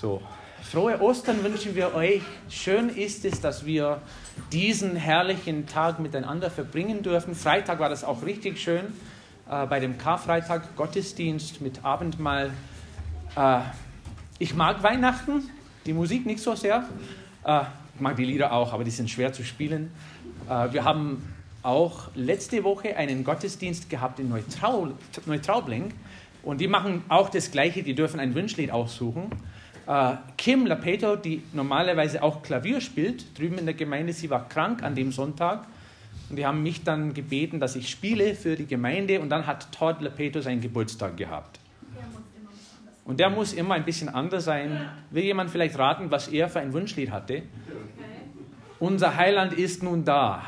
So, frohe Ostern wünschen wir euch. Schön ist es, dass wir diesen herrlichen Tag miteinander verbringen dürfen. Freitag war das auch richtig schön. Äh, bei dem Karfreitag Gottesdienst mit Abendmahl. Äh, ich mag Weihnachten, die Musik nicht so sehr. Äh, ich mag die Lieder auch, aber die sind schwer zu spielen. Äh, wir haben auch letzte Woche einen Gottesdienst gehabt in Neutraubling. Und die machen auch das Gleiche, die dürfen ein Wünschlied aussuchen. Uh, Kim Lapeto, die normalerweise auch Klavier spielt, drüben in der Gemeinde, sie war krank an dem Sonntag. Und die haben mich dann gebeten, dass ich spiele für die Gemeinde. Und dann hat Todd Lapeto seinen Geburtstag gehabt. Und der muss immer ein bisschen anders sein. Will jemand vielleicht raten, was er für ein Wunschlied hatte? Unser Heiland ist nun da.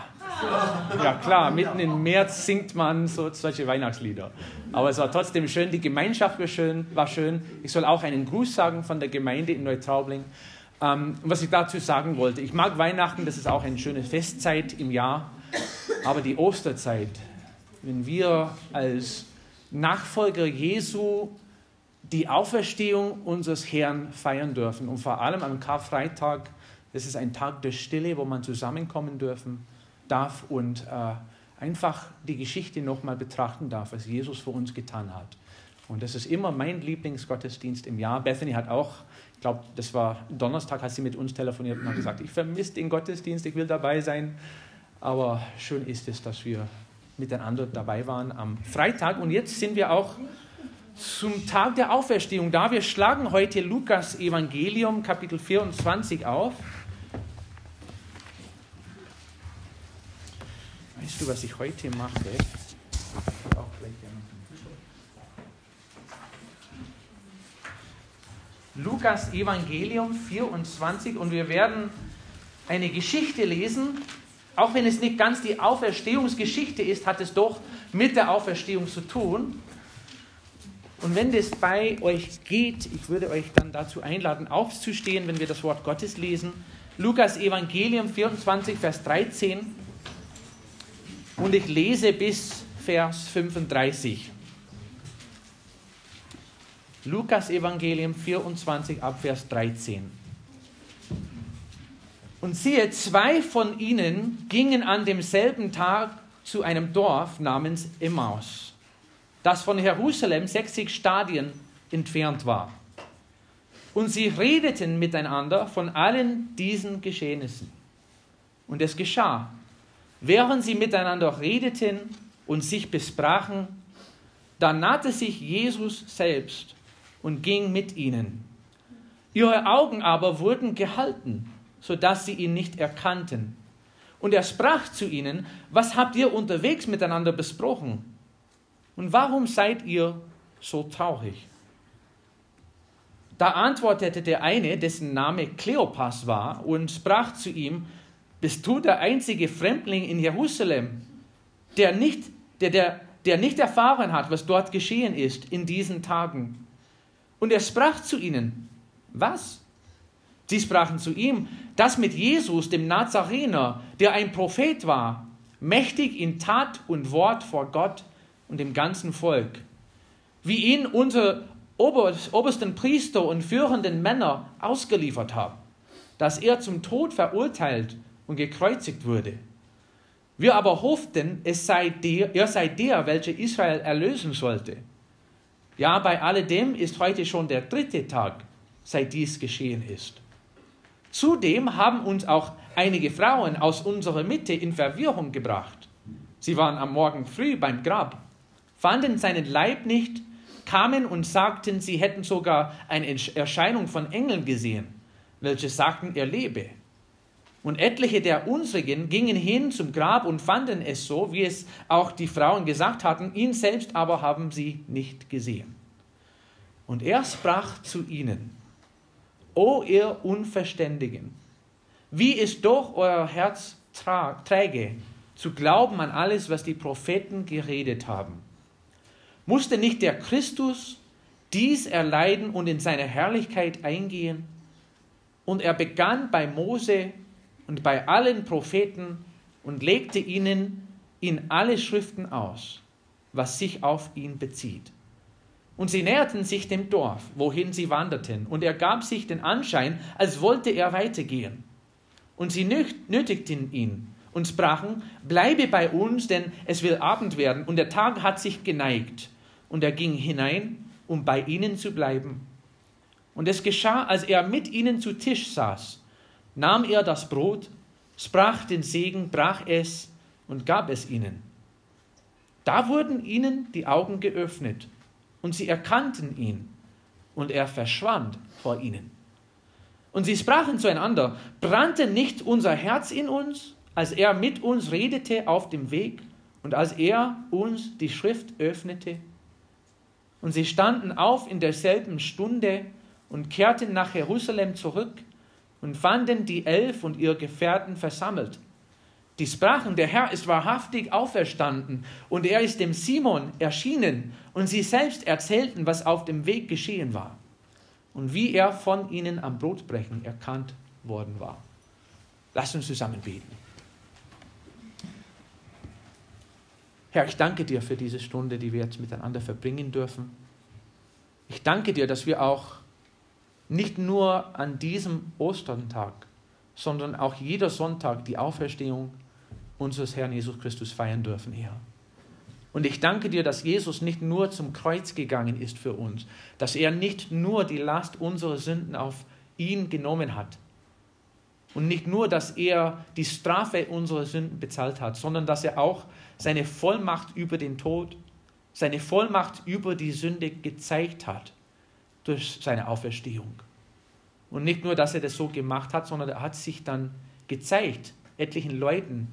Ja klar, mitten im März singt man so, solche Weihnachtslieder. Aber es war trotzdem schön, die Gemeinschaft war schön. War schön. Ich soll auch einen Gruß sagen von der Gemeinde in Neutraubling. Ähm, was ich dazu sagen wollte, ich mag Weihnachten, das ist auch eine schöne Festzeit im Jahr. Aber die Osterzeit, wenn wir als Nachfolger Jesu die Auferstehung unseres Herrn feiern dürfen und vor allem am Karfreitag, das ist ein Tag der Stille, wo man zusammenkommen dürfen darf und äh, einfach die Geschichte nochmal betrachten darf, was Jesus für uns getan hat. Und das ist immer mein Lieblingsgottesdienst im Jahr. Bethany hat auch, ich glaube, das war Donnerstag, hat sie mit uns telefoniert und hat gesagt, ich vermisse den Gottesdienst, ich will dabei sein. Aber schön ist es, dass wir miteinander dabei waren am Freitag. Und jetzt sind wir auch zum Tag der Auferstehung da. Wir schlagen heute Lukas Evangelium Kapitel 24 auf. Weißt du, was ich heute mache? Lukas Evangelium 24 und wir werden eine Geschichte lesen. Auch wenn es nicht ganz die Auferstehungsgeschichte ist, hat es doch mit der Auferstehung zu tun. Und wenn das bei euch geht, ich würde euch dann dazu einladen, aufzustehen, wenn wir das Wort Gottes lesen. Lukas Evangelium 24, Vers 13. Und ich lese bis Vers 35. Lukas Evangelium 24 ab Vers 13. Und siehe, zwei von ihnen gingen an demselben Tag zu einem Dorf namens Emmaus, das von Jerusalem 60 Stadien entfernt war. Und sie redeten miteinander von allen diesen Geschehnissen. Und es geschah, Während sie miteinander redeten und sich besprachen, da nahte sich Jesus selbst und ging mit ihnen. Ihre Augen aber wurden gehalten, sodass sie ihn nicht erkannten. Und er sprach zu ihnen, was habt ihr unterwegs miteinander besprochen? Und warum seid ihr so traurig? Da antwortete der eine, dessen Name Kleopas war, und sprach zu ihm, bist du der einzige Fremdling in Jerusalem, der nicht, der, der, der nicht erfahren hat, was dort geschehen ist in diesen Tagen. Und er sprach zu ihnen, was? Sie sprachen zu ihm, das mit Jesus, dem Nazarener, der ein Prophet war, mächtig in Tat und Wort vor Gott und dem ganzen Volk, wie ihn unsere obersten Priester und führenden Männer ausgeliefert haben, dass er zum Tod verurteilt und gekreuzigt wurde. Wir aber hofften, es sei der, er sei der, welcher Israel erlösen sollte. Ja, bei alledem ist heute schon der dritte Tag, seit dies geschehen ist. Zudem haben uns auch einige Frauen aus unserer Mitte in Verwirrung gebracht. Sie waren am Morgen früh beim Grab, fanden seinen Leib nicht, kamen und sagten, sie hätten sogar eine Erscheinung von Engeln gesehen, welche sagten, er lebe. Und etliche der unsrigen gingen hin zum Grab und fanden es so, wie es auch die Frauen gesagt hatten, ihn selbst aber haben sie nicht gesehen. Und er sprach zu ihnen, O ihr Unverständigen, wie ist doch euer Herz träge, zu glauben an alles, was die Propheten geredet haben. Musste nicht der Christus dies erleiden und in seine Herrlichkeit eingehen? Und er begann bei Mose und bei allen Propheten und legte ihnen in alle Schriften aus, was sich auf ihn bezieht. Und sie näherten sich dem Dorf, wohin sie wanderten, und er gab sich den Anschein, als wollte er weitergehen. Und sie nötigten ihn und sprachen, bleibe bei uns, denn es will Abend werden, und der Tag hat sich geneigt. Und er ging hinein, um bei ihnen zu bleiben. Und es geschah, als er mit ihnen zu Tisch saß, nahm er das Brot, sprach den Segen, brach es und gab es ihnen. Da wurden ihnen die Augen geöffnet und sie erkannten ihn und er verschwand vor ihnen. Und sie sprachen zueinander, brannte nicht unser Herz in uns, als er mit uns redete auf dem Weg und als er uns die Schrift öffnete? Und sie standen auf in derselben Stunde und kehrten nach Jerusalem zurück und fanden die Elf und ihre Gefährten versammelt die sprachen, der Herr ist wahrhaftig auferstanden und er ist dem Simon erschienen und sie selbst erzählten, was auf dem Weg geschehen war und wie er von ihnen am Brotbrechen erkannt worden war. Lass uns zusammen beten. Herr, ich danke dir für diese Stunde, die wir jetzt miteinander verbringen dürfen. Ich danke dir, dass wir auch nicht nur an diesem Osterntag, sondern auch jeder Sonntag die Auferstehung unseres Herrn Jesus Christus feiern dürfen, Herr. Und ich danke dir, dass Jesus nicht nur zum Kreuz gegangen ist für uns, dass er nicht nur die Last unserer Sünden auf ihn genommen hat und nicht nur, dass er die Strafe unserer Sünden bezahlt hat, sondern dass er auch seine Vollmacht über den Tod, seine Vollmacht über die Sünde gezeigt hat durch seine Auferstehung. Und nicht nur, dass er das so gemacht hat, sondern er hat sich dann gezeigt, etlichen Leuten,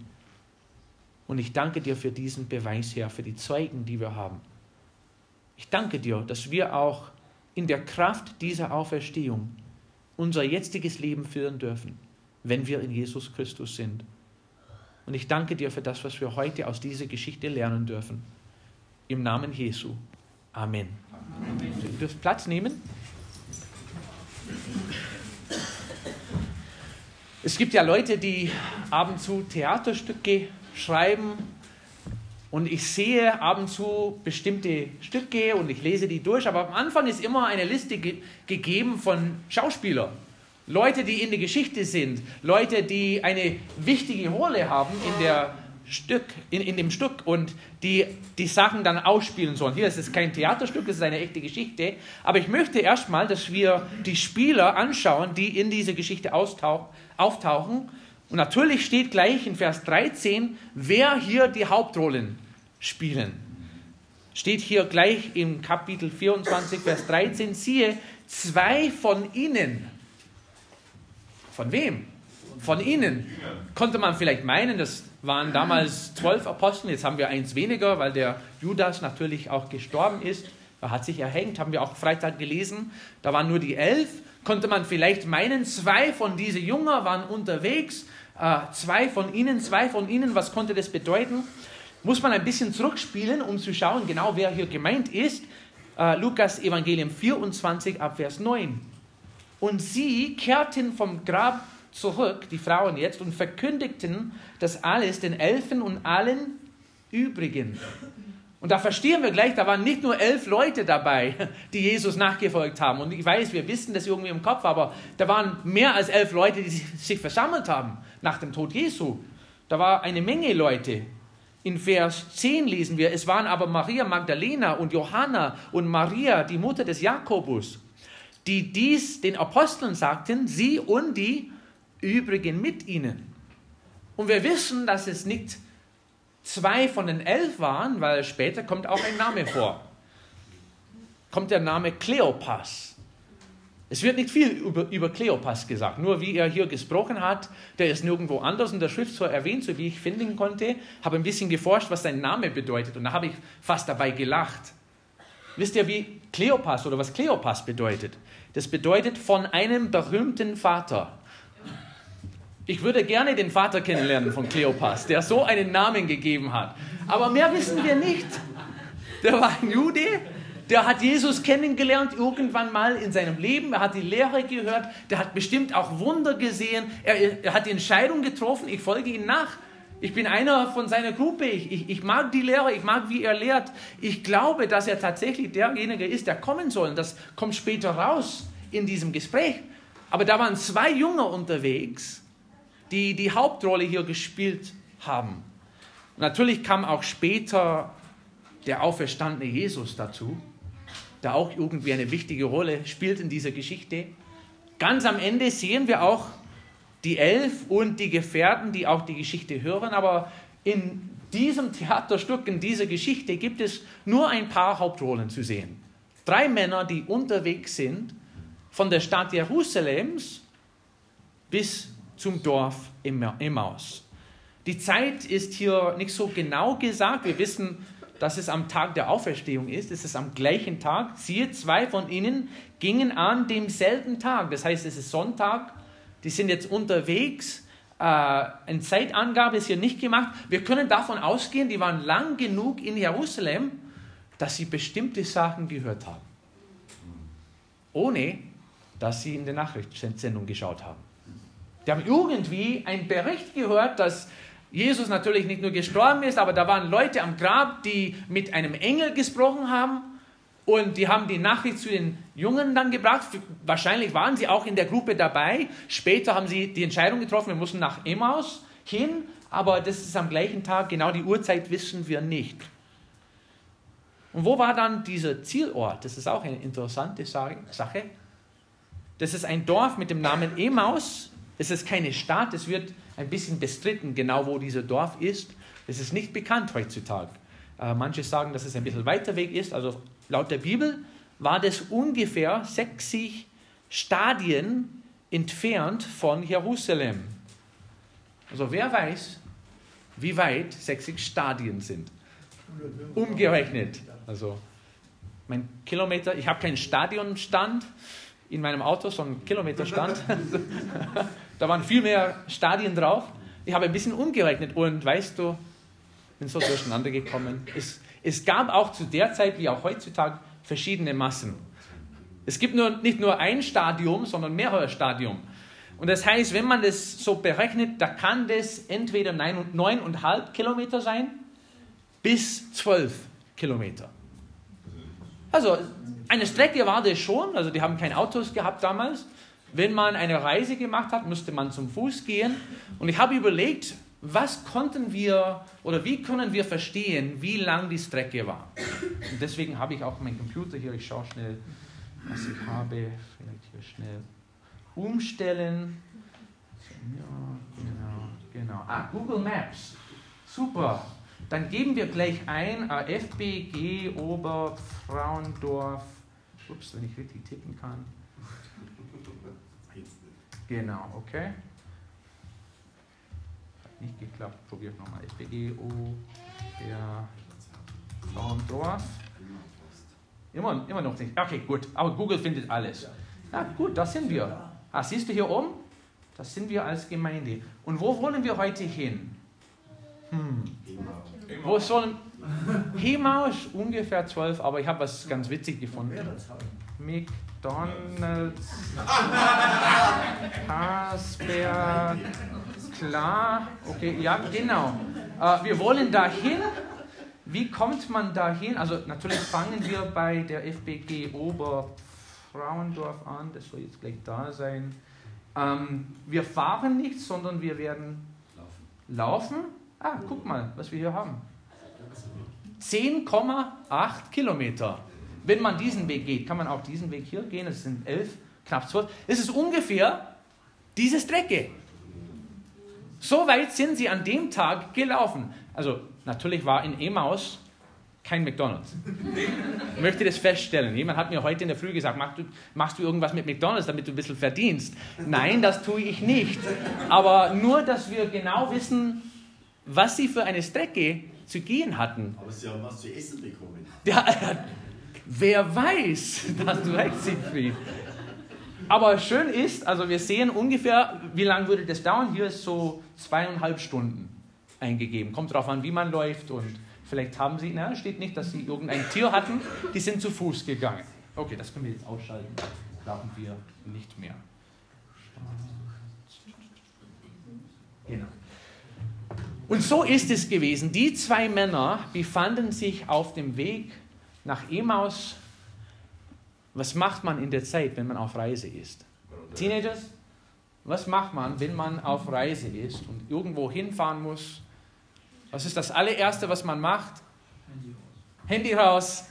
und ich danke dir für diesen Beweis, Herr, für die Zeugen, die wir haben. Ich danke dir, dass wir auch in der Kraft dieser Auferstehung unser jetziges Leben führen dürfen, wenn wir in Jesus Christus sind. Und ich danke dir für das, was wir heute aus dieser Geschichte lernen dürfen. Im Namen Jesu. Amen. Amen. Ihr dürft Platz nehmen. Es gibt ja Leute, die ab und zu Theaterstücke schreiben und ich sehe ab und zu bestimmte Stücke und ich lese die durch, aber am Anfang ist immer eine Liste ge gegeben von Schauspielern. Leute, die in der Geschichte sind, Leute, die eine wichtige Rolle haben in, der Stück, in, in dem Stück und die die Sachen dann ausspielen sollen. Hier ist es kein Theaterstück, es ist eine echte Geschichte. Aber ich möchte erstmal, dass wir die Spieler anschauen, die in dieser Geschichte auftauchen und natürlich steht gleich in Vers 13, wer hier die Hauptrollen spielen. Steht hier gleich im Kapitel 24, Vers 13, siehe, zwei von ihnen. Von wem? Von ihnen. Konnte man vielleicht meinen, das waren damals zwölf Apostel, jetzt haben wir eins weniger, weil der Judas natürlich auch gestorben ist. Er hat sich erhängt, haben wir auch Freitag gelesen. Da waren nur die elf. Konnte man vielleicht meinen, zwei von diesen Jünger waren unterwegs äh, zwei von ihnen, zwei von ihnen, was konnte das bedeuten? Muss man ein bisschen zurückspielen, um zu schauen, genau wer hier gemeint ist. Äh, Lukas Evangelium 24 ab Vers 9. Und sie kehrten vom Grab zurück, die Frauen jetzt, und verkündigten das alles den Elfen und allen übrigen. Und da verstehen wir gleich, da waren nicht nur elf Leute dabei, die Jesus nachgefolgt haben. Und ich weiß, wir wissen das irgendwie im Kopf, aber da waren mehr als elf Leute, die sich versammelt haben nach dem Tod Jesu. Da war eine Menge Leute. In Vers 10 lesen wir, es waren aber Maria Magdalena und Johanna und Maria, die Mutter des Jakobus, die dies den Aposteln sagten, sie und die übrigen mit ihnen. Und wir wissen, dass es nicht zwei von den elf waren, weil später kommt auch ein Name vor. Kommt der Name Kleopas. Es wird nicht viel über, über Kleopas gesagt, nur wie er hier gesprochen hat, der ist nirgendwo anders in der Schrift so erwähnt, so wie ich finden konnte. Habe ein bisschen geforscht, was sein Name bedeutet und da habe ich fast dabei gelacht. Wisst ihr, wie Kleopas oder was Kleopas bedeutet? Das bedeutet von einem berühmten Vater. Ich würde gerne den Vater kennenlernen von Kleopas, der so einen Namen gegeben hat. Aber mehr wissen wir nicht. Der war ein Jude, der hat Jesus kennengelernt irgendwann mal in seinem Leben. Er hat die Lehre gehört. Der hat bestimmt auch Wunder gesehen. Er, er hat die Entscheidung getroffen, ich folge ihm nach. Ich bin einer von seiner Gruppe. Ich, ich, ich mag die Lehre, ich mag, wie er lehrt. Ich glaube, dass er tatsächlich derjenige ist, der kommen soll. Das kommt später raus in diesem Gespräch. Aber da waren zwei Junge unterwegs, die die Hauptrolle hier gespielt haben. Natürlich kam auch später der auferstandene Jesus dazu, der auch irgendwie eine wichtige Rolle spielt in dieser Geschichte. Ganz am Ende sehen wir auch die Elf und die Gefährten, die auch die Geschichte hören, aber in diesem Theaterstück, in dieser Geschichte gibt es nur ein paar Hauptrollen zu sehen. Drei Männer, die unterwegs sind von der Stadt Jerusalems bis zum Dorf Emmaus. Die Zeit ist hier nicht so genau gesagt. Wir wissen, dass es am Tag der Auferstehung ist. Es ist am gleichen Tag. Siehe, zwei von ihnen gingen an demselben Tag. Das heißt, es ist Sonntag. Die sind jetzt unterwegs. Äh, eine Zeitangabe ist hier nicht gemacht. Wir können davon ausgehen, die waren lang genug in Jerusalem, dass sie bestimmte Sachen gehört haben. Ohne, dass sie in der Nachrichtensendung geschaut haben. Die haben irgendwie einen Bericht gehört, dass Jesus natürlich nicht nur gestorben ist, aber da waren Leute am Grab, die mit einem Engel gesprochen haben und die haben die Nachricht zu den Jungen dann gebracht. Wahrscheinlich waren sie auch in der Gruppe dabei. Später haben sie die Entscheidung getroffen, wir müssen nach Emmaus hin, aber das ist am gleichen Tag, genau die Uhrzeit wissen wir nicht. Und wo war dann dieser Zielort? Das ist auch eine interessante Sache. Das ist ein Dorf mit dem Namen Emmaus. Es ist keine Stadt, es wird ein bisschen bestritten, genau wo dieser Dorf ist. Es ist nicht bekannt heutzutage. Äh, manche sagen, dass es ein bisschen weiter weg ist. Also laut der Bibel war das ungefähr 60 Stadien entfernt von Jerusalem. Also wer weiß, wie weit 60 Stadien sind. Umgerechnet. Also mein Kilometer, ich habe keinen Stadionstand in meinem Auto, sondern Kilometerstand. Da waren viel mehr Stadien drauf. Ich habe ein bisschen umgerechnet und weißt du, bin so durcheinander gekommen. Es, es gab auch zu der Zeit, wie auch heutzutage, verschiedene Massen. Es gibt nur, nicht nur ein Stadium, sondern mehrere Stadium. Und das heißt, wenn man das so berechnet, da kann das entweder 9,5 Kilometer sein bis 12 Kilometer. Also eine Strecke war das schon, also die haben keine Autos gehabt damals. Wenn man eine Reise gemacht hat, musste man zum Fuß gehen. Und ich habe überlegt, was konnten wir oder wie können wir verstehen, wie lang die Strecke war. Und deswegen habe ich auch meinen Computer hier. Ich schaue schnell, was ich habe. Vielleicht hier schnell umstellen. Ja, genau, genau. Ah, Google Maps. Super. Dann geben wir gleich ein FBG Oberfrauendorf. Ups, wenn ich richtig tippen kann. Genau, okay. Hat nicht geklappt. Probiert nochmal. Der Frauendorf. Immer, immer noch nicht. Okay, gut. Aber Google findet alles. Na gut, da sind wir. Ah, siehst du hier oben? Das sind wir als Gemeinde. Und wo wollen wir heute hin? Hm. Wo sollen. Hemaus ungefähr 12, aber ich habe was ganz witzig gefunden. McDonalds, Hasberg, klar, okay, ja, genau. Äh, wir wollen dahin. Wie kommt man dahin? Also natürlich fangen wir bei der FBG Oberfrauendorf an, das soll jetzt gleich da sein. Ähm, wir fahren nicht, sondern wir werden laufen. laufen. Ah, guck mal, was wir hier haben. 10,8 Kilometer. Wenn man diesen Weg geht, kann man auch diesen Weg hier gehen. Es sind elf, knapp zwölf. Es ist ungefähr diese Strecke. So weit sind sie an dem Tag gelaufen. Also natürlich war in Emaus kein McDonald's. Ich möchte das feststellen. Jemand hat mir heute in der Früh gesagt, machst du, machst du irgendwas mit McDonald's, damit du ein bisschen verdienst? Nein, das tue ich nicht. Aber nur, dass wir genau wissen, was sie für eine Strecke zu gehen hatten. Aber sie haben was zu essen bekommen. Ja, Wer weiß, dass du recht, Siegfried. Aber schön ist, also wir sehen ungefähr, wie lange würde das dauern. Hier ist so zweieinhalb Stunden eingegeben. Kommt darauf an, wie man läuft und vielleicht haben sie, na, steht nicht, dass sie irgendein Tier hatten, die sind zu Fuß gegangen. Okay, das können wir jetzt ausschalten. Brauchen wir nicht mehr. Genau. Und so ist es gewesen. Die zwei Männer befanden sich auf dem Weg nach Emaus. Was macht man in der Zeit, wenn man auf Reise ist? Teenagers, was macht man, wenn man auf Reise ist und irgendwo hinfahren muss? Was ist das allererste, was man macht? Handy raus,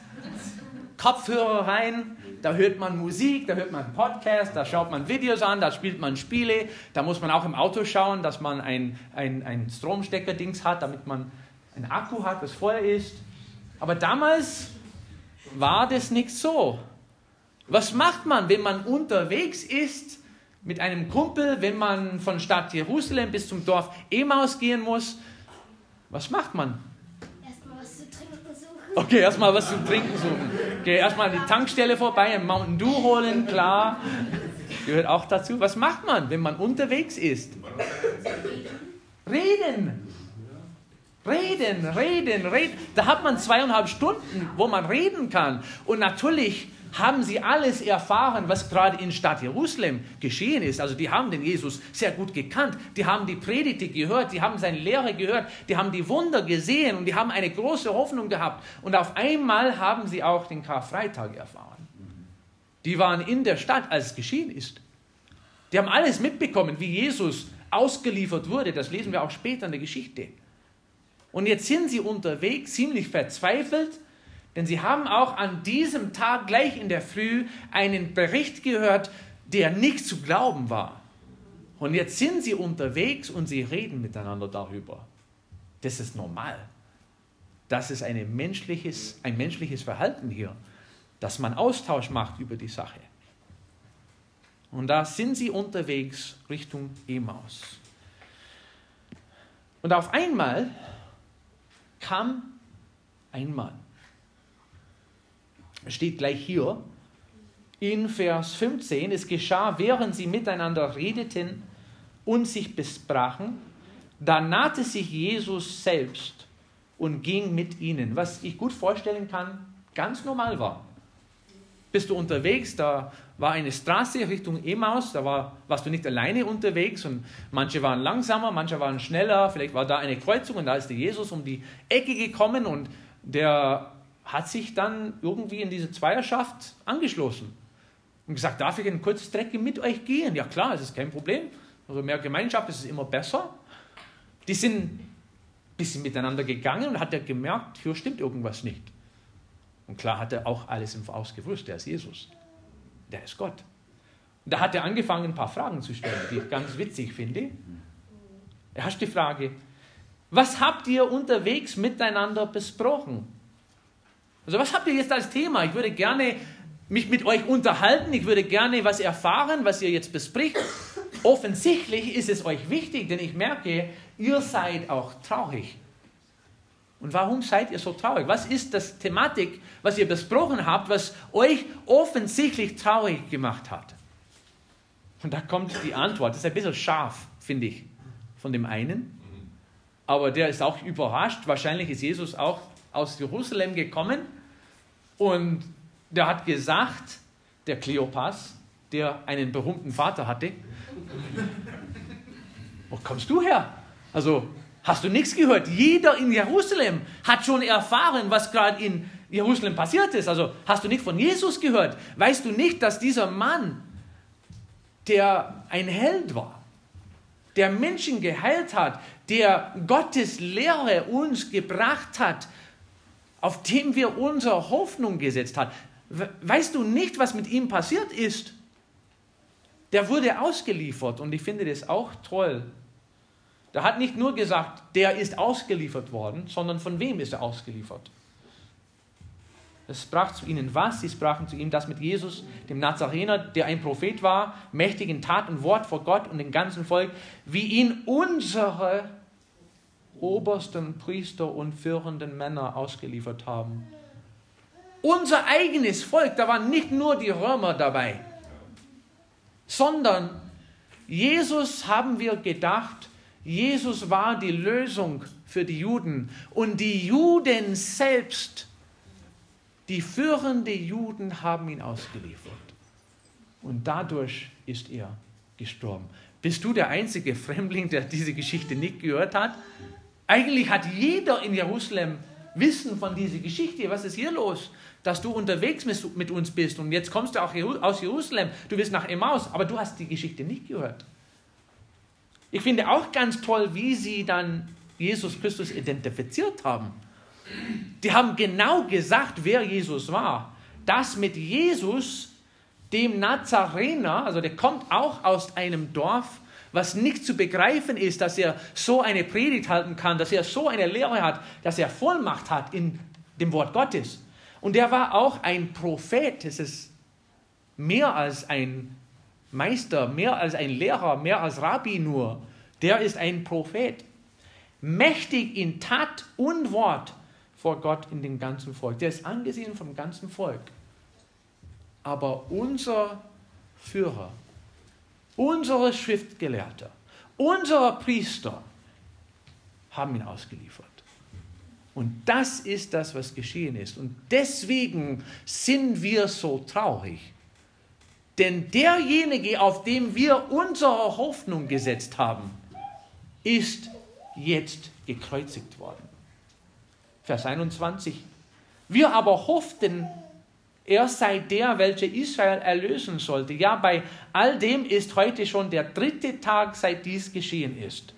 Kopfhörer rein, da hört man Musik, da hört man Podcasts, da schaut man Videos an, da spielt man Spiele, da muss man auch im Auto schauen, dass man ein, ein, ein Stromstecker-Dings hat, damit man ein Akku hat, was vorher ist. Aber damals war das nicht so. Was macht man, wenn man unterwegs ist mit einem Kumpel, wenn man von Stadt Jerusalem bis zum Dorf Emaus gehen muss? Was macht man? Erstmal was zu trinken suchen. Okay, erstmal was zu trinken suchen. Okay, erstmal die Tankstelle vorbei, ein Mountain Dew holen, klar. Gehört auch dazu. Was macht man, wenn man unterwegs ist? Reden. Reden, reden, reden. Da hat man zweieinhalb Stunden, wo man reden kann. Und natürlich haben sie alles erfahren, was gerade in Stadt Jerusalem geschehen ist. Also die haben den Jesus sehr gut gekannt, die haben die Predigte gehört, die haben seine Lehre gehört, die haben die Wunder gesehen und die haben eine große Hoffnung gehabt. Und auf einmal haben sie auch den Karfreitag erfahren. Die waren in der Stadt, als es geschehen ist. Die haben alles mitbekommen, wie Jesus ausgeliefert wurde. Das lesen wir auch später in der Geschichte. Und jetzt sind sie unterwegs, ziemlich verzweifelt, denn sie haben auch an diesem Tag gleich in der Früh einen Bericht gehört, der nicht zu glauben war. Und jetzt sind sie unterwegs und sie reden miteinander darüber. Das ist normal. Das ist eine menschliches, ein menschliches Verhalten hier, dass man Austausch macht über die Sache. Und da sind sie unterwegs Richtung Emaus. Und auf einmal kam ein Mann. Steht gleich hier in Vers 15, es geschah, während sie miteinander redeten und sich besprachen, da nahte sich Jesus selbst und ging mit ihnen, was ich gut vorstellen kann, ganz normal war. Bist du unterwegs, da war eine Straße Richtung Emaus, da war, warst du nicht alleine unterwegs und manche waren langsamer, manche waren schneller, vielleicht war da eine Kreuzung und da ist der Jesus um die Ecke gekommen und der hat sich dann irgendwie in diese Zweierschaft angeschlossen und gesagt, darf ich ein kurzes Trecken mit euch gehen? Ja klar, es ist kein Problem. Also mehr Gemeinschaft ist immer besser. Die sind ein bisschen miteinander gegangen und hat er gemerkt, hier stimmt irgendwas nicht. Und klar hat er auch alles im Voraus gewusst, der ist Jesus. Der ist Gott. Und da hat er angefangen, ein paar Fragen zu stellen, die ich ganz witzig finde. Erste Frage, was habt ihr unterwegs miteinander besprochen? Also was habt ihr jetzt als Thema? Ich würde gerne mich mit euch unterhalten, ich würde gerne was erfahren, was ihr jetzt bespricht. Offensichtlich ist es euch wichtig, denn ich merke, ihr seid auch traurig. Und warum seid ihr so traurig? Was ist das Thematik, was ihr besprochen habt, was euch offensichtlich traurig gemacht hat? Und da kommt die Antwort. Das ist ein bisschen scharf, finde ich, von dem einen. Aber der ist auch überrascht. Wahrscheinlich ist Jesus auch aus Jerusalem gekommen und der hat gesagt, der Kleopas, der einen berühmten Vater hatte, wo kommst du her? Also hast du nichts gehört? Jeder in Jerusalem hat schon erfahren, was gerade in Jerusalem passiert ist. Also hast du nicht von Jesus gehört? Weißt du nicht, dass dieser Mann, der ein Held war, der Menschen geheilt hat, der Gottes Lehre uns gebracht hat, auf dem wir unsere Hoffnung gesetzt haben. Weißt du nicht, was mit ihm passiert ist? Der wurde ausgeliefert und ich finde das auch toll. Der hat nicht nur gesagt, der ist ausgeliefert worden, sondern von wem ist er ausgeliefert? Es sprach zu ihnen was? Sie sprachen zu ihm das mit Jesus, dem Nazarener, der ein Prophet war, mächtig in Tat und Wort vor Gott und dem ganzen Volk, wie ihn unsere obersten Priester und führenden Männer ausgeliefert haben. Unser eigenes Volk, da waren nicht nur die Römer dabei, sondern Jesus haben wir gedacht, Jesus war die Lösung für die Juden. Und die Juden selbst, die führenden Juden haben ihn ausgeliefert. Und dadurch ist er gestorben. Bist du der einzige Fremdling, der diese Geschichte nicht gehört hat? Eigentlich hat jeder in Jerusalem Wissen von dieser Geschichte. Was ist hier los? Dass du unterwegs mit uns bist und jetzt kommst du auch aus Jerusalem, du bist nach Emmaus, aber du hast die Geschichte nicht gehört. Ich finde auch ganz toll, wie sie dann Jesus Christus identifiziert haben. Die haben genau gesagt, wer Jesus war. Das mit Jesus, dem Nazarener, also der kommt auch aus einem Dorf, was nicht zu begreifen ist, dass er so eine Predigt halten kann, dass er so eine Lehre hat, dass er Vollmacht hat in dem Wort Gottes. Und er war auch ein Prophet. Es ist mehr als ein Meister, mehr als ein Lehrer, mehr als Rabbi nur. Der ist ein Prophet. Mächtig in Tat und Wort vor Gott in dem ganzen Volk. Der ist angesehen vom ganzen Volk. Aber unser Führer, unsere Schriftgelehrter, unsere Priester haben ihn ausgeliefert. Und das ist das, was geschehen ist. Und deswegen sind wir so traurig. Denn derjenige, auf dem wir unsere Hoffnung gesetzt haben, ist jetzt gekreuzigt worden. Vers 21. Wir aber hofften, er sei der, welcher Israel erlösen sollte. Ja, bei all dem ist heute schon der dritte Tag, seit dies geschehen ist.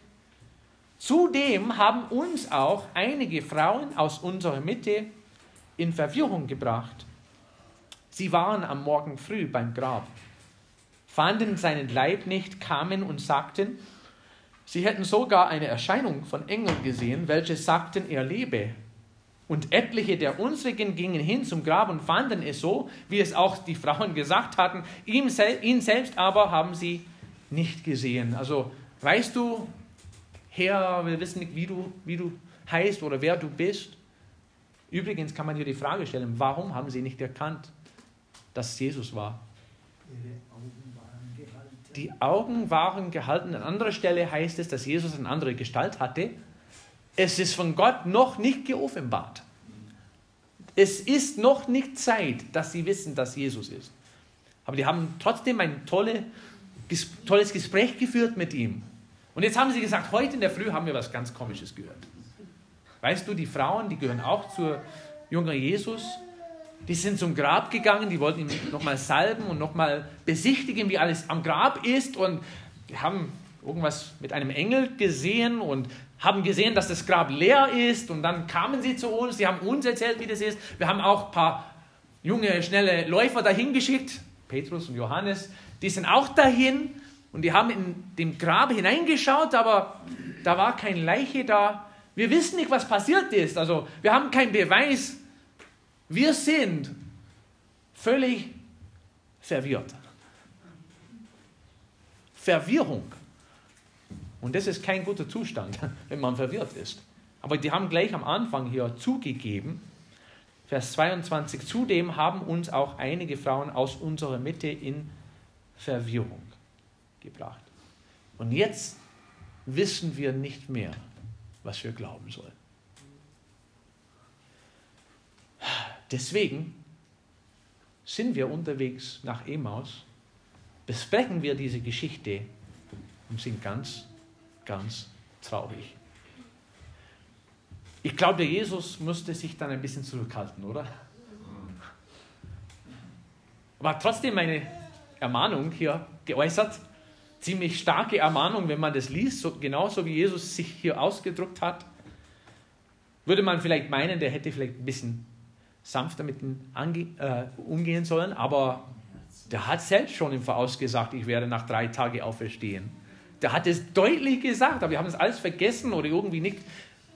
Zudem haben uns auch einige Frauen aus unserer Mitte in Verwirrung gebracht. Sie waren am Morgen früh beim Grab, fanden seinen Leib nicht, kamen und sagten, sie hätten sogar eine Erscheinung von Engeln gesehen, welche sagten, er lebe. Und etliche der unsrigen gingen hin zum Grab und fanden es so, wie es auch die Frauen gesagt hatten. Ihn, ihn selbst aber haben sie nicht gesehen. Also weißt du, Herr, wir wissen nicht, wie du, wie du heißt oder wer du bist. Übrigens kann man hier die Frage stellen, warum haben sie nicht erkannt, dass es Jesus war? Die Augen waren gehalten. An anderer Stelle heißt es, dass Jesus eine andere Gestalt hatte es ist von Gott noch nicht geoffenbart. Es ist noch nicht Zeit, dass sie wissen, dass Jesus ist. Aber die haben trotzdem ein tolle, tolles Gespräch geführt mit ihm. Und jetzt haben sie gesagt, heute in der Früh haben wir was ganz Komisches gehört. Weißt du, die Frauen, die gehören auch zur jungen Jesus, die sind zum Grab gegangen, die wollten ihn nochmal salben und nochmal besichtigen, wie alles am Grab ist. Und die haben irgendwas mit einem Engel gesehen und haben gesehen, dass das Grab leer ist und dann kamen sie zu uns, die haben uns erzählt, wie das ist. Wir haben auch ein paar junge, schnelle Läufer dahin geschickt, Petrus und Johannes, die sind auch dahin und die haben in dem Grab hineingeschaut, aber da war keine Leiche da. Wir wissen nicht, was passiert ist, also wir haben keinen Beweis. Wir sind völlig verwirrt. Verwirrung. Und das ist kein guter Zustand, wenn man verwirrt ist. Aber die haben gleich am Anfang hier zugegeben, Vers 22, zudem haben uns auch einige Frauen aus unserer Mitte in Verwirrung gebracht. Und jetzt wissen wir nicht mehr, was wir glauben sollen. Deswegen sind wir unterwegs nach Emaus, besprechen wir diese Geschichte und sind ganz ganz traurig. Ich glaube, der Jesus musste sich dann ein bisschen zurückhalten, oder? Aber trotzdem meine Ermahnung hier geäußert. Ziemlich starke Ermahnung, wenn man das liest, so, genauso wie Jesus sich hier ausgedrückt hat. Würde man vielleicht meinen, der hätte vielleicht ein bisschen sanfter mit ihm äh, umgehen sollen, aber der hat selbst schon im Voraus gesagt, ich werde nach drei Tagen auferstehen. Der hat es deutlich gesagt, aber wir haben es alles vergessen oder irgendwie nicht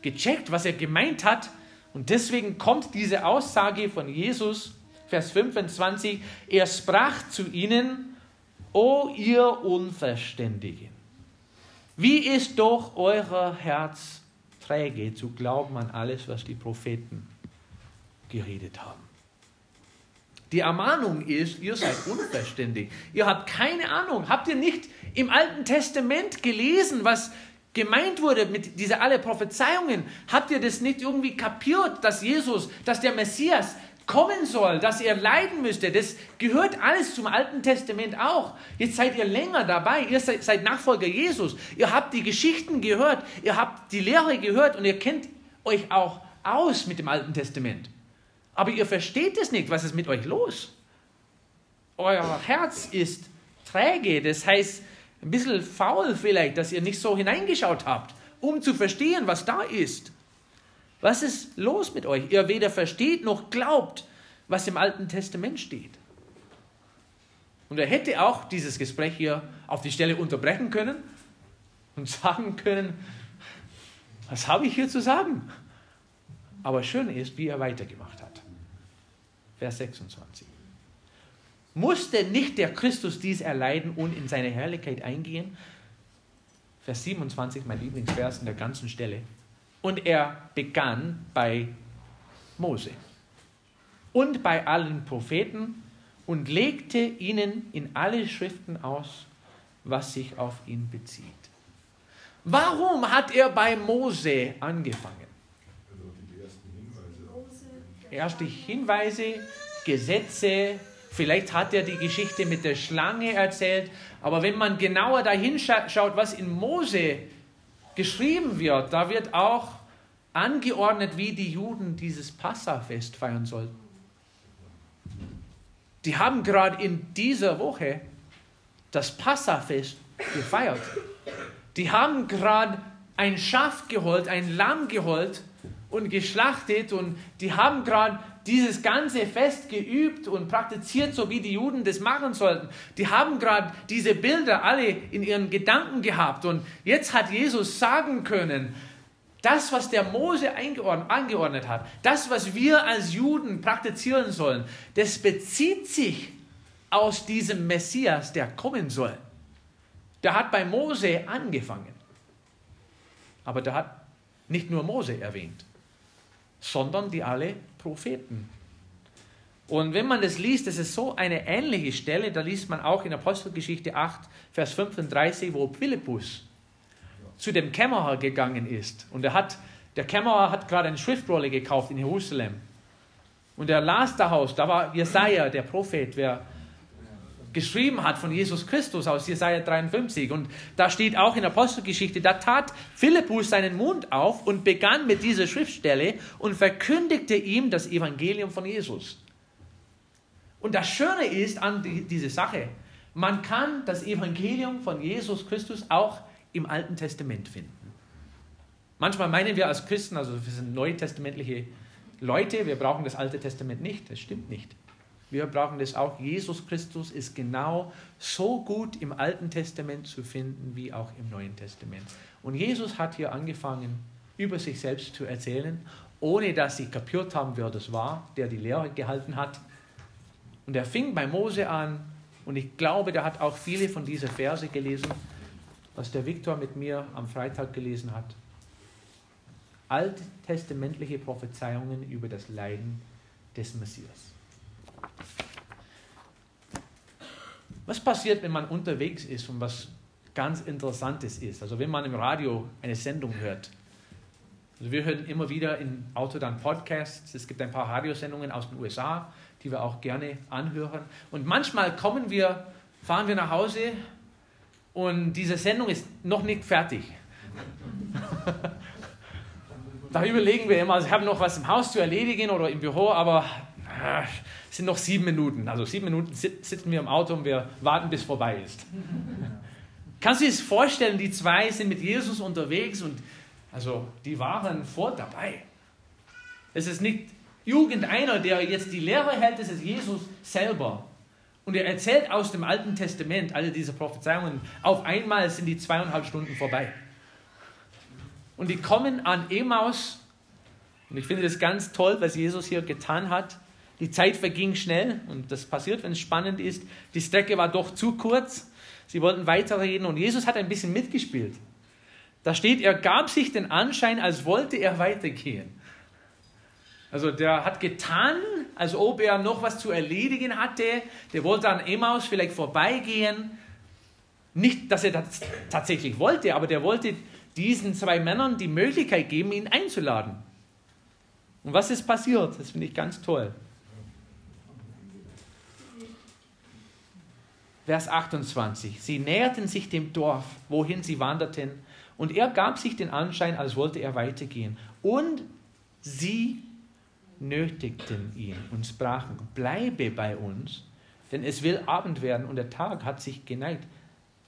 gecheckt, was er gemeint hat. Und deswegen kommt diese Aussage von Jesus, Vers 25, er sprach zu ihnen, O ihr Unverständigen, wie ist doch euer Herz träge zu glauben an alles, was die Propheten geredet haben. Die Ermahnung ist, ihr seid unverständig. Ihr habt keine Ahnung. Habt ihr nicht im Alten Testament gelesen, was gemeint wurde mit dieser alle Prophezeiungen? Habt ihr das nicht irgendwie kapiert, dass Jesus, dass der Messias kommen soll, dass er leiden müsste. Das gehört alles zum Alten Testament auch. Jetzt seid ihr länger dabei, ihr seid Nachfolger Jesus. Ihr habt die Geschichten gehört, ihr habt die Lehre gehört und ihr kennt euch auch aus mit dem Alten Testament. Aber ihr versteht es nicht, was ist mit euch los? Euer Herz ist träge, das heißt ein bisschen faul vielleicht, dass ihr nicht so hineingeschaut habt, um zu verstehen, was da ist. Was ist los mit euch? Ihr weder versteht noch glaubt, was im Alten Testament steht. Und er hätte auch dieses Gespräch hier auf die Stelle unterbrechen können und sagen können, was habe ich hier zu sagen? Aber schön ist, wie er weitergemacht hat. Vers 26. Musste nicht der Christus dies erleiden und in seine Herrlichkeit eingehen? Vers 27, mein Lieblingsvers in der ganzen Stelle. Und er begann bei Mose und bei allen Propheten und legte ihnen in alle Schriften aus, was sich auf ihn bezieht. Warum hat er bei Mose angefangen? Erste Hinweise, Gesetze, vielleicht hat er die Geschichte mit der Schlange erzählt, aber wenn man genauer dahin schaut, was in Mose geschrieben wird, da wird auch angeordnet, wie die Juden dieses Passafest feiern sollten. Die haben gerade in dieser Woche das Passafest gefeiert. Die haben gerade ein Schaf geholt, ein Lamm geholt und geschlachtet und die haben gerade dieses ganze Fest geübt und praktiziert, so wie die Juden das machen sollten. Die haben gerade diese Bilder alle in ihren Gedanken gehabt und jetzt hat Jesus sagen können, das, was der Mose angeordnet hat, das, was wir als Juden praktizieren sollen, das bezieht sich aus diesem Messias, der kommen soll. Der hat bei Mose angefangen. Aber der hat nicht nur Mose erwähnt, sondern die alle Propheten. Und wenn man das liest, das ist so eine ähnliche Stelle, da liest man auch in Apostelgeschichte 8, Vers 35, wo Philippus zu dem Kämmerer gegangen ist. Und er hat, der Kämmerer hat gerade eine Schriftrolle gekauft in Jerusalem. Und er las daraus, da war Jesaja, der Prophet, wer geschrieben hat von Jesus Christus aus Jesaja 53. Und da steht auch in Apostelgeschichte, da tat Philippus seinen Mund auf und begann mit dieser Schriftstelle und verkündigte ihm das Evangelium von Jesus. Und das Schöne ist an die, diese Sache, man kann das Evangelium von Jesus Christus auch im Alten Testament finden. Manchmal meinen wir als Christen, also wir sind neutestamentliche Leute, wir brauchen das Alte Testament nicht. Das stimmt nicht. Wir brauchen das auch. Jesus Christus ist genau so gut im Alten Testament zu finden wie auch im Neuen Testament. Und Jesus hat hier angefangen, über sich selbst zu erzählen, ohne dass sie kapiert haben, wer das war, der die Lehre gehalten hat. Und er fing bei Mose an und ich glaube, der hat auch viele von diesen Verse gelesen was der Viktor mit mir am Freitag gelesen hat. Alttestamentliche Prophezeiungen über das Leiden des Messias. Was passiert, wenn man unterwegs ist und was ganz Interessantes ist? Also wenn man im Radio eine Sendung hört. Also wir hören immer wieder im Auto dann Podcasts. Es gibt ein paar Radiosendungen aus den USA, die wir auch gerne anhören. Und manchmal kommen wir, fahren wir nach Hause und diese Sendung ist noch nicht fertig. da überlegen wir immer, also ich habe noch was im Haus zu erledigen oder im Büro, aber es sind noch sieben Minuten. Also sieben Minuten sitzen wir im Auto und wir warten, bis vorbei ist. Kannst du dir das vorstellen, die zwei sind mit Jesus unterwegs und also die waren vor dabei. Es ist nicht irgendeiner, der jetzt die Lehre hält, es ist Jesus selber. Und er erzählt aus dem Alten Testament alle diese Prophezeiungen. Auf einmal sind die zweieinhalb Stunden vorbei. Und die kommen an Emaus. Und ich finde das ganz toll, was Jesus hier getan hat. Die Zeit verging schnell und das passiert, wenn es spannend ist. Die Strecke war doch zu kurz. Sie wollten weiterreden und Jesus hat ein bisschen mitgespielt. Da steht, er gab sich den Anschein, als wollte er weitergehen. Also der hat getan, als ob er noch was zu erledigen hatte. Der wollte an Emmaus vielleicht vorbeigehen. Nicht, dass er das tatsächlich wollte, aber der wollte diesen zwei Männern die Möglichkeit geben, ihn einzuladen. Und was ist passiert? Das finde ich ganz toll. Vers 28. Sie näherten sich dem Dorf, wohin sie wanderten, und er gab sich den Anschein, als wollte er weitergehen. Und sie nötigten ihn und sprachen, bleibe bei uns, denn es will Abend werden und der Tag hat sich geneigt,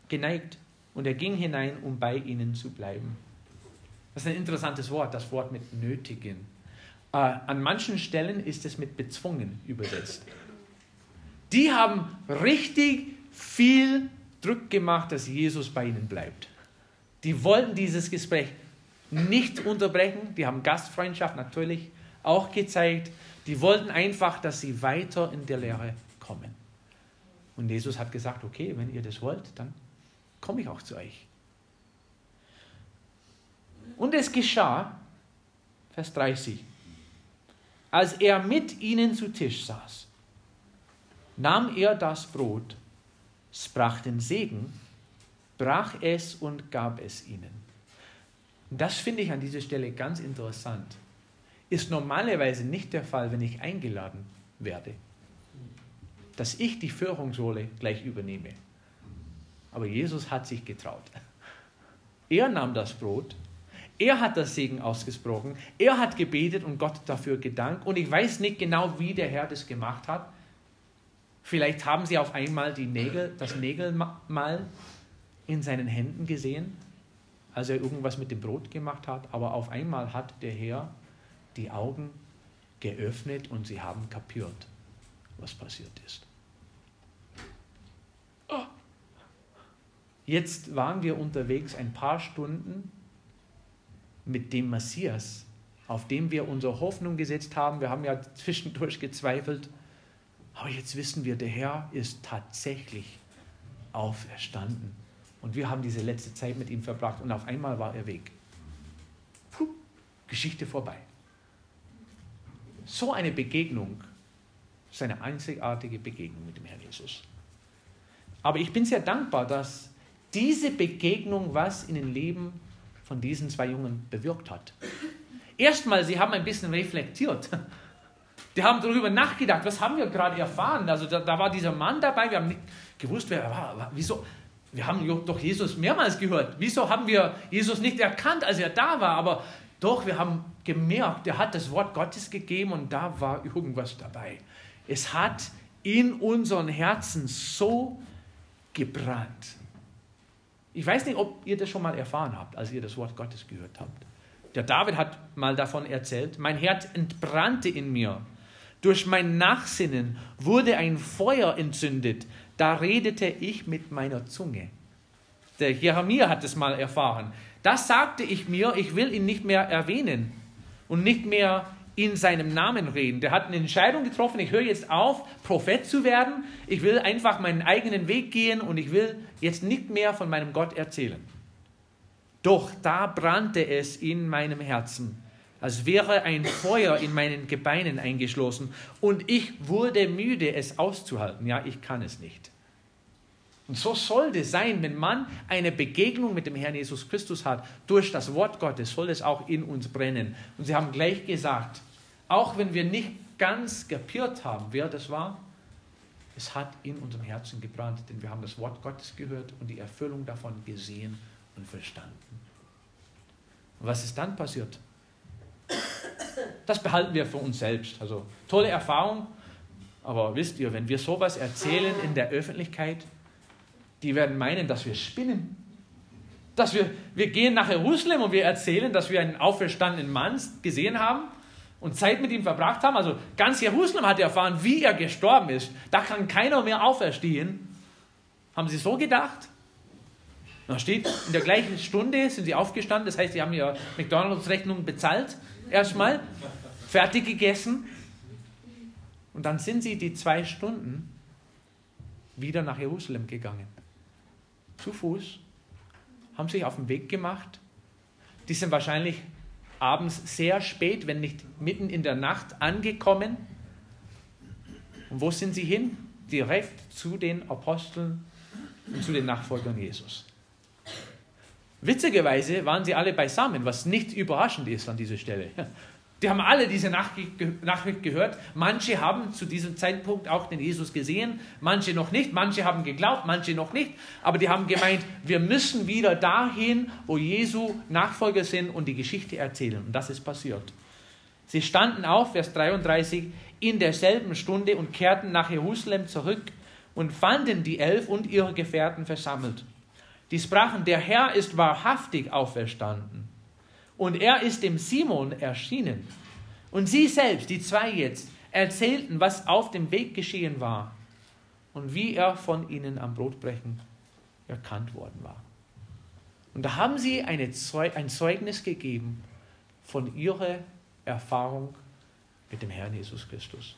geneigt und er ging hinein, um bei ihnen zu bleiben. Das ist ein interessantes Wort, das Wort mit nötigen. Äh, an manchen Stellen ist es mit bezwungen übersetzt. Die haben richtig viel Druck gemacht, dass Jesus bei ihnen bleibt. Die wollten dieses Gespräch nicht unterbrechen. Die haben Gastfreundschaft natürlich auch gezeigt. Die wollten einfach, dass sie weiter in der Lehre kommen. Und Jesus hat gesagt, okay, wenn ihr das wollt, dann komme ich auch zu euch. Und es geschah, Vers 30, als er mit ihnen zu Tisch saß, nahm er das Brot, sprach den Segen, brach es und gab es ihnen. Das finde ich an dieser Stelle ganz interessant. Ist normalerweise nicht der Fall, wenn ich eingeladen werde, dass ich die Führungsrolle gleich übernehme. Aber Jesus hat sich getraut. Er nahm das Brot, er hat das Segen ausgesprochen, er hat gebetet und Gott dafür gedankt. Und ich weiß nicht genau, wie der Herr das gemacht hat. Vielleicht haben sie auf einmal die Nägel, das Nägelmal in seinen Händen gesehen, als er irgendwas mit dem Brot gemacht hat. Aber auf einmal hat der Herr die Augen geöffnet und sie haben kapiert, was passiert ist. Jetzt waren wir unterwegs ein paar Stunden mit dem Messias, auf dem wir unsere Hoffnung gesetzt haben. Wir haben ja zwischendurch gezweifelt. Aber jetzt wissen wir, der Herr ist tatsächlich auferstanden. Und wir haben diese letzte Zeit mit ihm verbracht und auf einmal war er weg. Puh, Geschichte vorbei. So eine Begegnung ist eine einzigartige Begegnung mit dem Herrn Jesus. Aber ich bin sehr dankbar, dass diese Begegnung was in den Leben von diesen zwei Jungen bewirkt hat. Erstmal, sie haben ein bisschen reflektiert. Die haben darüber nachgedacht, was haben wir gerade erfahren? Also da, da, war dieser Mann dabei, wir haben nicht gewusst, wer er war. Wieso? Wir haben doch Jesus mehrmals gehört. Wieso haben wir Jesus nicht erkannt, als er da war? Aber doch, wir haben gemerkt, er hat das Wort Gottes gegeben und da war irgendwas dabei. Es hat in unseren Herzen so gebrannt. Ich weiß nicht, ob ihr das schon mal erfahren habt, als ihr das Wort Gottes gehört habt. Der David hat mal davon erzählt, mein Herz entbrannte in mir. Durch mein Nachsinnen wurde ein Feuer entzündet. Da redete ich mit meiner Zunge. Der Jeremia hat es mal erfahren. Das sagte ich mir, ich will ihn nicht mehr erwähnen und nicht mehr in seinem Namen reden. Der hat eine Entscheidung getroffen, ich höre jetzt auf, Prophet zu werden. Ich will einfach meinen eigenen Weg gehen und ich will jetzt nicht mehr von meinem Gott erzählen. Doch da brannte es in meinem Herzen, als wäre ein Feuer in meinen Gebeinen eingeschlossen und ich wurde müde, es auszuhalten. Ja, ich kann es nicht. Und so sollte es sein, wenn man eine Begegnung mit dem Herrn Jesus Christus hat, durch das Wort Gottes soll es auch in uns brennen. Und sie haben gleich gesagt, auch wenn wir nicht ganz kapiert haben, wer das war, es hat in unserem Herzen gebrannt, denn wir haben das Wort Gottes gehört und die Erfüllung davon gesehen und verstanden. Und was ist dann passiert? Das behalten wir für uns selbst. Also tolle Erfahrung, aber wisst ihr, wenn wir sowas erzählen in der Öffentlichkeit, die werden meinen, dass wir spinnen. Dass wir, wir gehen nach Jerusalem und wir erzählen, dass wir einen auferstandenen Mann gesehen haben und Zeit mit ihm verbracht haben. Also ganz Jerusalem hat erfahren, wie er gestorben ist. Da kann keiner mehr auferstehen. Haben sie so gedacht? Da steht, in der gleichen Stunde sind sie aufgestanden, das heißt, sie haben ihre McDonalds-Rechnung bezahlt, erstmal, fertig gegessen. Und dann sind sie die zwei Stunden wieder nach Jerusalem gegangen zu Fuß, haben sich auf den Weg gemacht. Die sind wahrscheinlich abends sehr spät, wenn nicht mitten in der Nacht angekommen. Und wo sind sie hin? Direkt zu den Aposteln und zu den Nachfolgern Jesus. Witzigerweise waren sie alle beisammen, was nicht überraschend ist an dieser Stelle. Die haben alle diese Nachricht gehört. Manche haben zu diesem Zeitpunkt auch den Jesus gesehen, manche noch nicht, manche haben geglaubt, manche noch nicht. Aber die haben gemeint, wir müssen wieder dahin, wo Jesu Nachfolger sind und die Geschichte erzählen. Und das ist passiert. Sie standen auf, Vers 33, in derselben Stunde und kehrten nach Jerusalem zurück und fanden die Elf und ihre Gefährten versammelt. Die sprachen, der Herr ist wahrhaftig auferstanden und er ist dem Simon erschienen. Und sie selbst, die zwei jetzt, erzählten, was auf dem Weg geschehen war und wie er von ihnen am Brotbrechen erkannt worden war. Und da haben sie Zeug ein Zeugnis gegeben von ihrer Erfahrung mit dem Herrn Jesus Christus.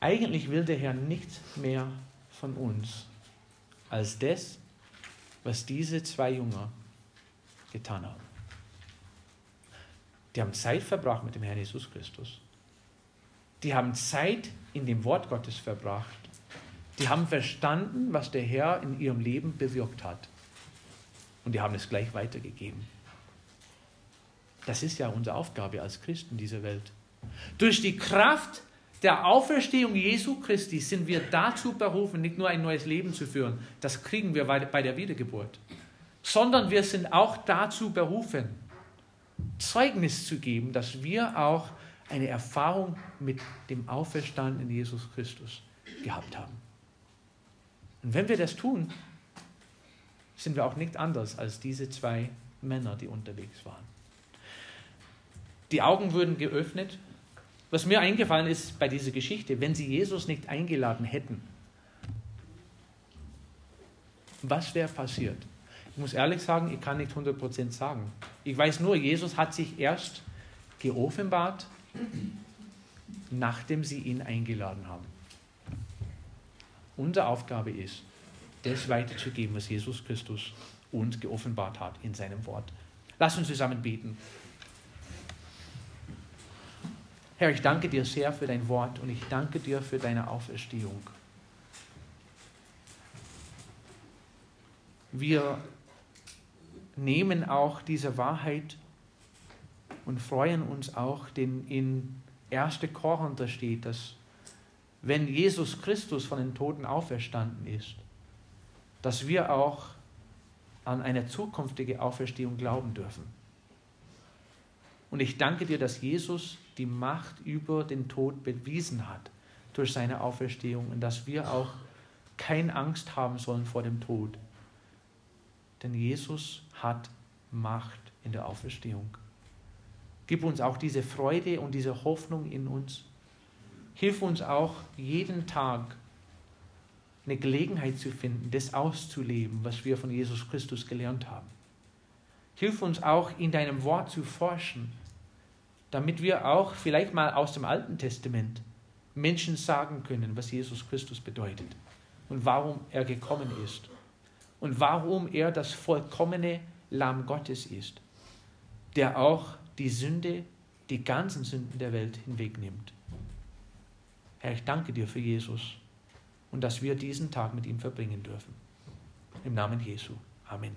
Eigentlich will der Herr nichts mehr von uns als das, was diese zwei Jünger getan haben. Die haben Zeit verbracht mit dem Herrn Jesus Christus. Die haben Zeit in dem Wort Gottes verbracht. Die haben verstanden, was der Herr in ihrem Leben bewirkt hat. Und die haben es gleich weitergegeben. Das ist ja unsere Aufgabe als Christen dieser Welt. Durch die Kraft der Auferstehung Jesu Christi sind wir dazu berufen, nicht nur ein neues Leben zu führen. Das kriegen wir bei der Wiedergeburt sondern wir sind auch dazu berufen, Zeugnis zu geben, dass wir auch eine Erfahrung mit dem auferstandenen Jesus Christus gehabt haben. Und wenn wir das tun, sind wir auch nicht anders als diese zwei Männer, die unterwegs waren. Die Augen wurden geöffnet. Was mir eingefallen ist bei dieser Geschichte, wenn sie Jesus nicht eingeladen hätten, was wäre passiert? Ich muss ehrlich sagen, ich kann nicht 100% sagen. Ich weiß nur, Jesus hat sich erst geoffenbart, nachdem sie ihn eingeladen haben. Unsere Aufgabe ist, das weiterzugeben, was Jesus Christus uns geoffenbart hat in seinem Wort. Lass uns zusammen beten. Herr, ich danke dir sehr für dein Wort und ich danke dir für deine Auferstehung. Wir nehmen auch diese Wahrheit und freuen uns auch, denn in 1. Korinther steht, dass wenn Jesus Christus von den Toten auferstanden ist, dass wir auch an eine zukünftige Auferstehung glauben dürfen. Und ich danke dir, dass Jesus die Macht über den Tod bewiesen hat durch seine Auferstehung und dass wir auch keine Angst haben sollen vor dem Tod. Denn Jesus hat Macht in der Auferstehung. Gib uns auch diese Freude und diese Hoffnung in uns. Hilf uns auch jeden Tag eine Gelegenheit zu finden, das auszuleben, was wir von Jesus Christus gelernt haben. Hilf uns auch in deinem Wort zu forschen, damit wir auch vielleicht mal aus dem Alten Testament Menschen sagen können, was Jesus Christus bedeutet und warum er gekommen ist und warum er das vollkommene Lamm Gottes ist, der auch die Sünde, die ganzen Sünden der Welt hinwegnimmt. Herr, ich danke dir für Jesus und dass wir diesen Tag mit ihm verbringen dürfen. Im Namen Jesu. Amen.